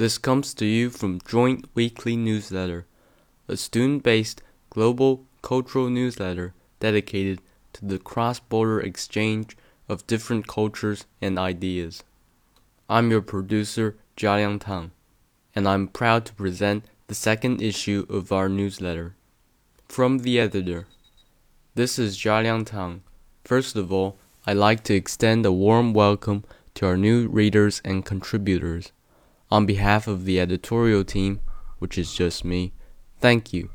This comes to you from Joint Weekly Newsletter, a student based global cultural newsletter dedicated to the cross border exchange of different cultures and ideas. I'm your producer, Jialiang Tang, and I'm proud to present the second issue of our newsletter. From the editor, this is Jialiang Tang. First of all, I'd like to extend a warm welcome to our new readers and contributors. On behalf of the editorial team, which is just me, thank you.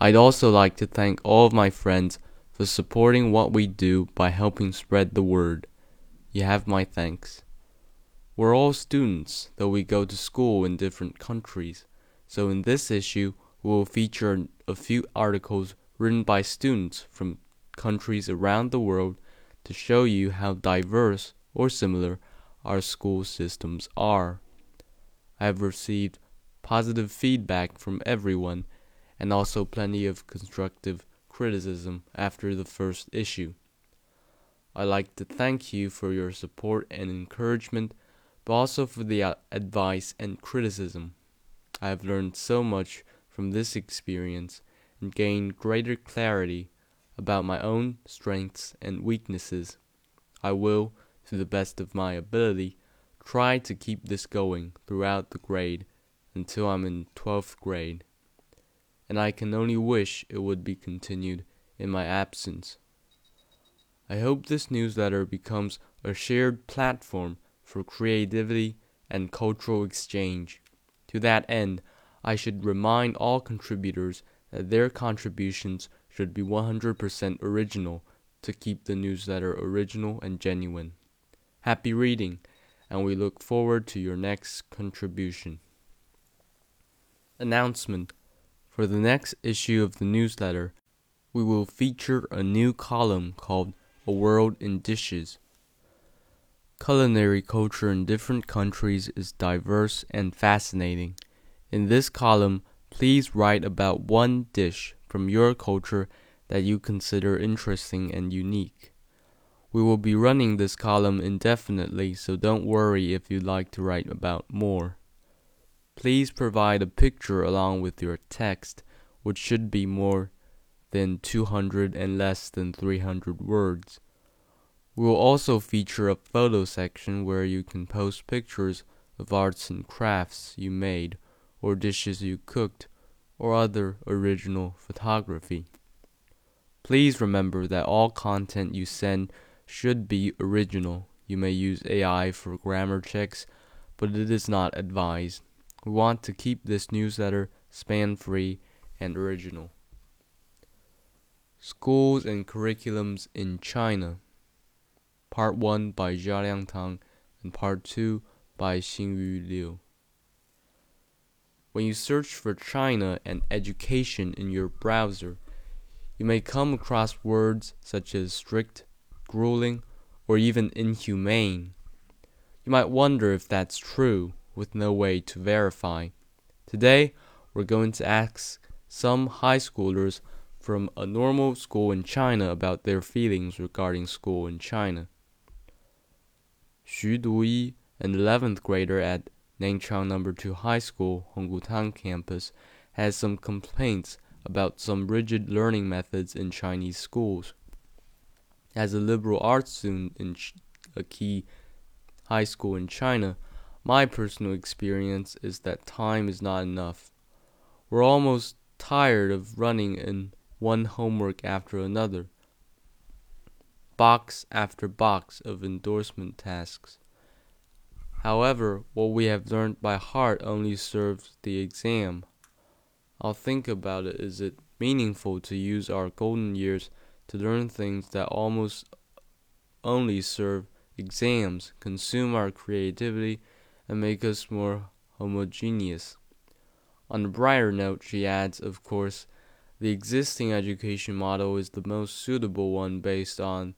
I'd also like to thank all of my friends for supporting what we do by helping spread the word. You have my thanks. We're all students, though we go to school in different countries, so in this issue we will feature a few articles written by students from countries around the world to show you how diverse or similar our school systems are. I have received positive feedback from everyone and also plenty of constructive criticism after the first issue. I'd like to thank you for your support and encouragement, but also for the uh, advice and criticism. I have learned so much from this experience and gained greater clarity about my own strengths and weaknesses. I will, to the best of my ability, try to keep this going throughout the grade until I'm in 12th grade. And I can only wish it would be continued in my absence. I hope this newsletter becomes a shared platform for creativity and cultural exchange. To that end, I should remind all contributors that their contributions should be 100% original to keep the newsletter original and genuine. Happy reading, and we look forward to your next contribution. Announcement For the next issue of the newsletter, we will feature a new column called A World in Dishes. Culinary culture in different countries is diverse and fascinating. In this column, please write about one dish from your culture that you consider interesting and unique. We will be running this column indefinitely, so don't worry if you'd like to write about more. Please provide a picture along with your text, which should be more than 200 and less than 300 words. We will also feature a photo section where you can post pictures of arts and crafts you made, or dishes you cooked, or other original photography. Please remember that all content you send should be original. You may use AI for grammar checks, but it is not advised. We want to keep this newsletter span free and original. Schools and Curriculums in China. Part 1 by Jialiang Tang and Part 2 by Xingyu Liu. When you search for China and education in your browser, you may come across words such as strict, grueling, or even inhumane. You might wonder if that's true, with no way to verify. Today, we're going to ask some high schoolers from a normal school in China about their feelings regarding school in China. Xu Duyi, an 11th grader at Nanchang No. 2 High School, Honggutan campus, has some complaints about some rigid learning methods in Chinese schools. As a liberal arts student in a key high school in China, my personal experience is that time is not enough. We're almost tired of running in one homework after another, box after box of endorsement tasks. However, what we have learned by heart only serves the exam. I'll think about it. Is it meaningful to use our golden years to learn things that almost only serve exams, consume our creativity, and make us more homogeneous. On a brighter note, she adds, of course, the existing education model is the most suitable one based on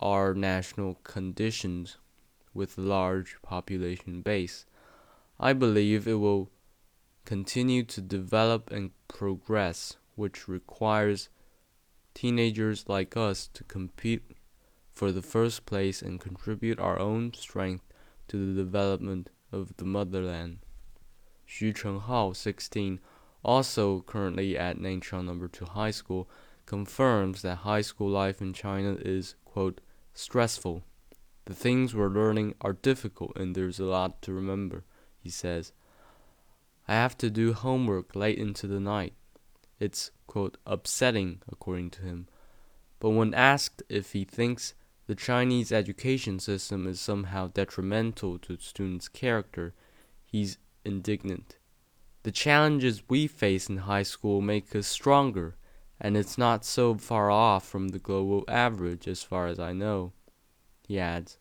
our national conditions with a large population base. I believe it will continue to develop and progress, which requires teenagers like us to compete for the first place and contribute our own strength to the development of the motherland. Xu Chenghao, 16, also currently at Nanchang Number 2 High School, confirms that high school life in China is, quote, stressful. The things we're learning are difficult and there's a lot to remember, he says. I have to do homework late into the night. It's, quote, upsetting, according to him. But when asked if he thinks the Chinese education system is somehow detrimental to students' character, he's indignant. The challenges we face in high school make us stronger, and it's not so far off from the global average as far as I know. He adds,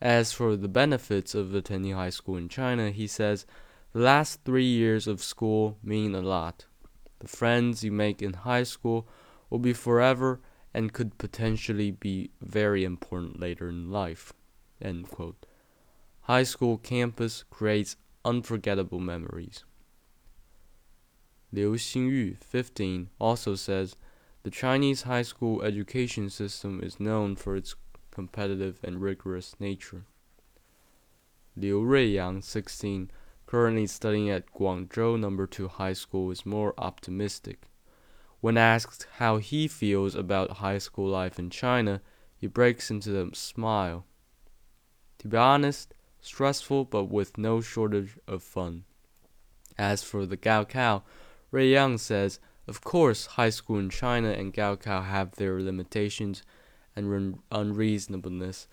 As for the benefits of attending high school in China, he says, the last three years of school mean a lot. The friends you make in high school will be forever and could potentially be very important later in life. High school campus creates unforgettable memories. Liu Xingyu, 15, also says the Chinese high school education system is known for its competitive and rigorous nature. Liu Ruiyang, 16, currently studying at Guangzhou Number 2 High School, is more optimistic. When asked how he feels about high school life in China, he breaks into a smile. To be honest, stressful but with no shortage of fun. As for the Gaokao, Ruiyang says, of course, high school in China and Gaokao have their limitations and unreasonableness.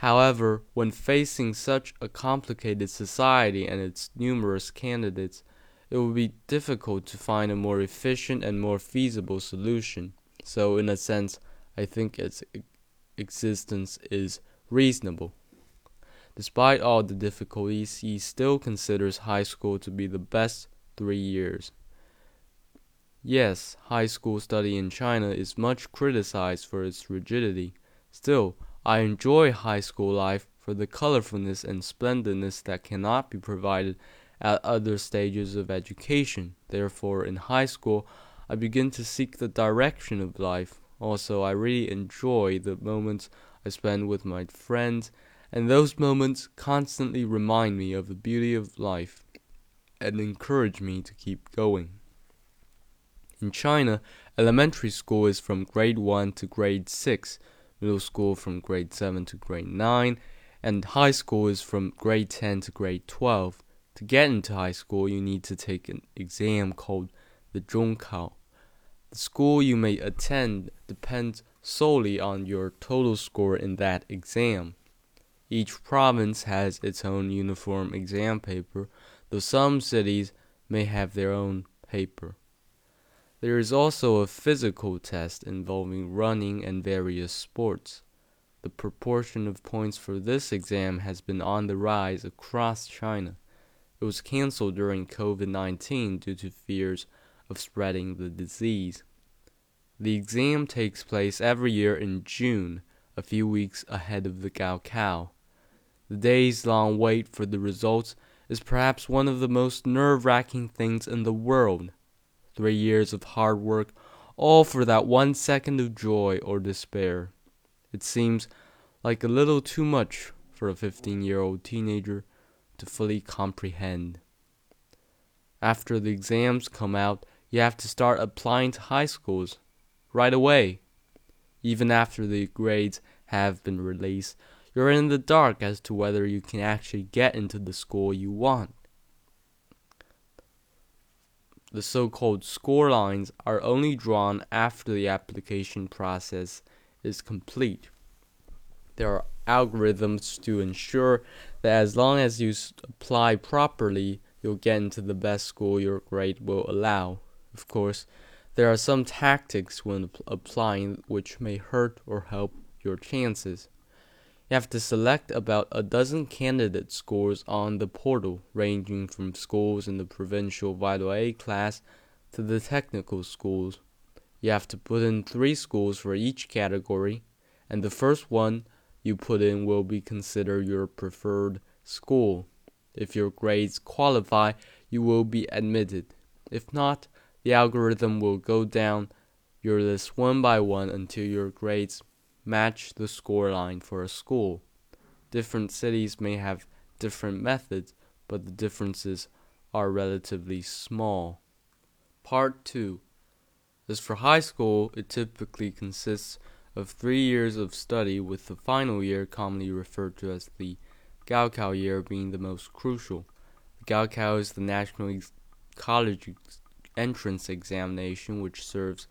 However, when facing such a complicated society and its numerous candidates, it would be difficult to find a more efficient and more feasible solution. So, in a sense, I think its existence is reasonable. Despite all the difficulties, he still considers high school to be the best three years. Yes, high school study in China is much criticized for its rigidity. Still, I enjoy high school life for the colorfulness and splendidness that cannot be provided at other stages of education. Therefore, in high school, I begin to seek the direction of life. Also, I really enjoy the moments I spend with my friends, and those moments constantly remind me of the beauty of life and encourage me to keep going. In China, elementary school is from grade 1 to grade 6, middle school from grade 7 to grade 9, and high school is from grade 10 to grade 12. To get into high school, you need to take an exam called the Zhongkao. The school you may attend depends solely on your total score in that exam. Each province has its own uniform exam paper, though some cities may have their own paper. There is also a physical test involving running and various sports. The proportion of points for this exam has been on the rise across China. It was canceled during COVID 19 due to fears of spreading the disease. The exam takes place every year in June, a few weeks ahead of the Gaokao. The days long wait for the results is perhaps one of the most nerve wracking things in the world three years of hard work, all for that one second of joy or despair. It seems like a little too much for a 15 year old teenager to fully comprehend. After the exams come out, you have to start applying to high schools right away. Even after the grades have been released, you're in the dark as to whether you can actually get into the school you want the so-called score lines are only drawn after the application process is complete. There are algorithms to ensure that as long as you apply properly, you'll get into the best school your grade will allow. Of course, there are some tactics when applying which may hurt or help your chances. You have to select about a dozen candidate scores on the portal, ranging from schools in the provincial Vital A class to the technical schools. You have to put in three schools for each category, and the first one you put in will be considered your preferred school. If your grades qualify, you will be admitted. If not, the algorithm will go down your list one by one until your grades match the scoreline for a school. Different cities may have different methods, but the differences are relatively small. Part 2 As for high school, it typically consists of three years of study, with the final year, commonly referred to as the Gaokao year, being the most crucial. The Gaokao is the national college entrance examination, which serves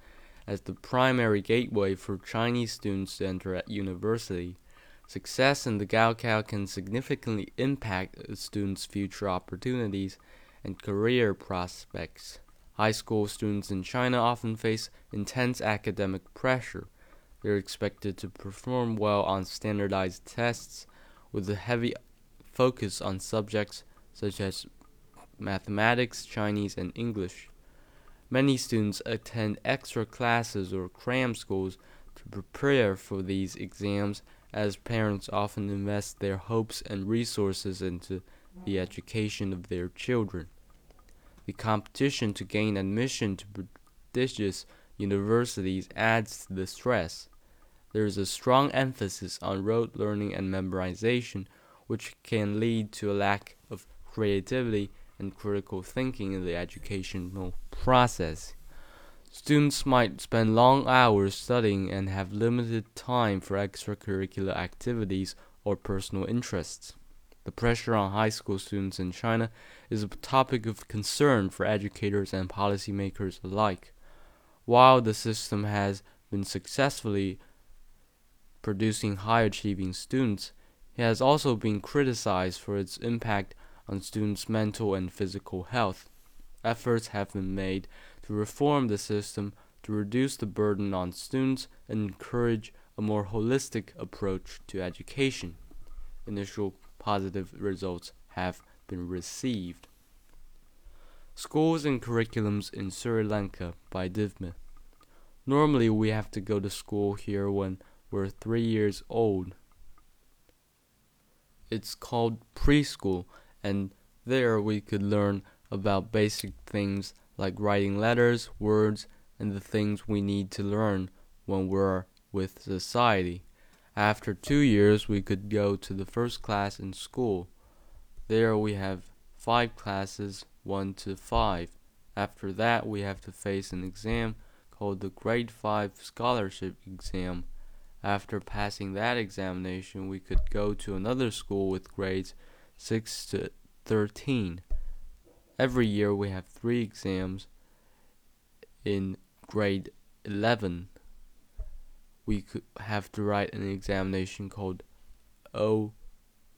as the primary gateway for Chinese students to enter at university. Success in the Gaokao can significantly impact a student's future opportunities and career prospects. High school students in China often face intense academic pressure. They are expected to perform well on standardized tests with a heavy focus on subjects such as mathematics, Chinese, and English. Many students attend extra classes or cram schools to prepare for these exams, as parents often invest their hopes and resources into the education of their children. The competition to gain admission to prestigious universities adds to the stress. There is a strong emphasis on rote learning and memorization, which can lead to a lack of creativity and critical thinking in the educational process. Students might spend long hours studying and have limited time for extracurricular activities or personal interests. The pressure on high school students in China is a topic of concern for educators and policymakers alike. While the system has been successfully producing high achieving students, it has also been criticized for its impact on students' mental and physical health. Efforts have been made to reform the system to reduce the burden on students and encourage a more holistic approach to education. Initial positive results have been received. Schools and Curriculums in Sri Lanka by Divma. Normally, we have to go to school here when we're three years old. It's called preschool and there we could learn about basic things like writing letters, words, and the things we need to learn when we're with society. After two years, we could go to the first class in school. There we have five classes, 1 to 5. After that, we have to face an exam called the Grade 5 Scholarship Exam. After passing that examination, we could go to another school with grades 6 to 13. Every year we have three exams. In grade 11, we could have to write an examination called O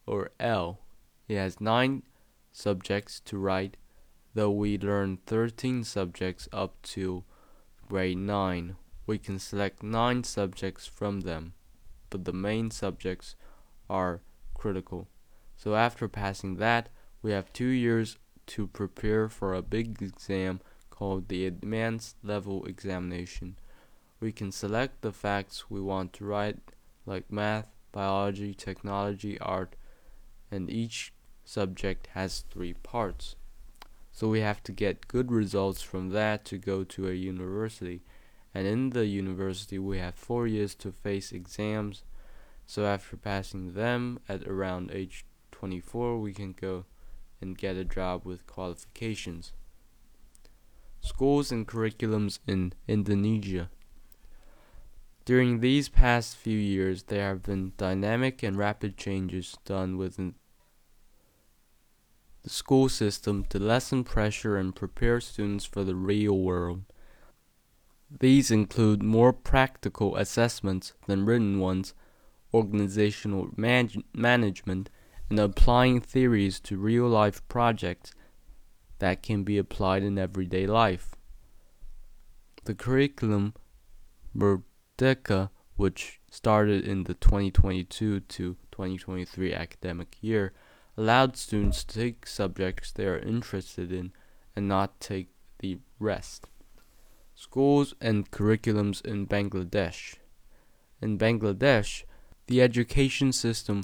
or L. It has nine subjects to write, though we learn 13 subjects up to grade 9. We can select nine subjects from them, but the main subjects are critical. So after passing that, we have two years to prepare for a big exam called the Advanced Level Examination. We can select the facts we want to write, like math, biology, technology, art, and each subject has three parts. So we have to get good results from that to go to a university. And in the university, we have four years to face exams. So after passing them at around age 24, we can go and get a job with qualifications. Schools and curriculums in Indonesia. During these past few years, there have been dynamic and rapid changes done within the school system to lessen pressure and prepare students for the real world. These include more practical assessments than written ones, organizational man- management, and applying theories to real life projects that can be applied in everyday life. The curriculum Merdeka, which started in the 2022 to 2023 academic year, allowed students to take subjects they are interested in and not take the rest. Schools and curriculums in Bangladesh. In Bangladesh, the education system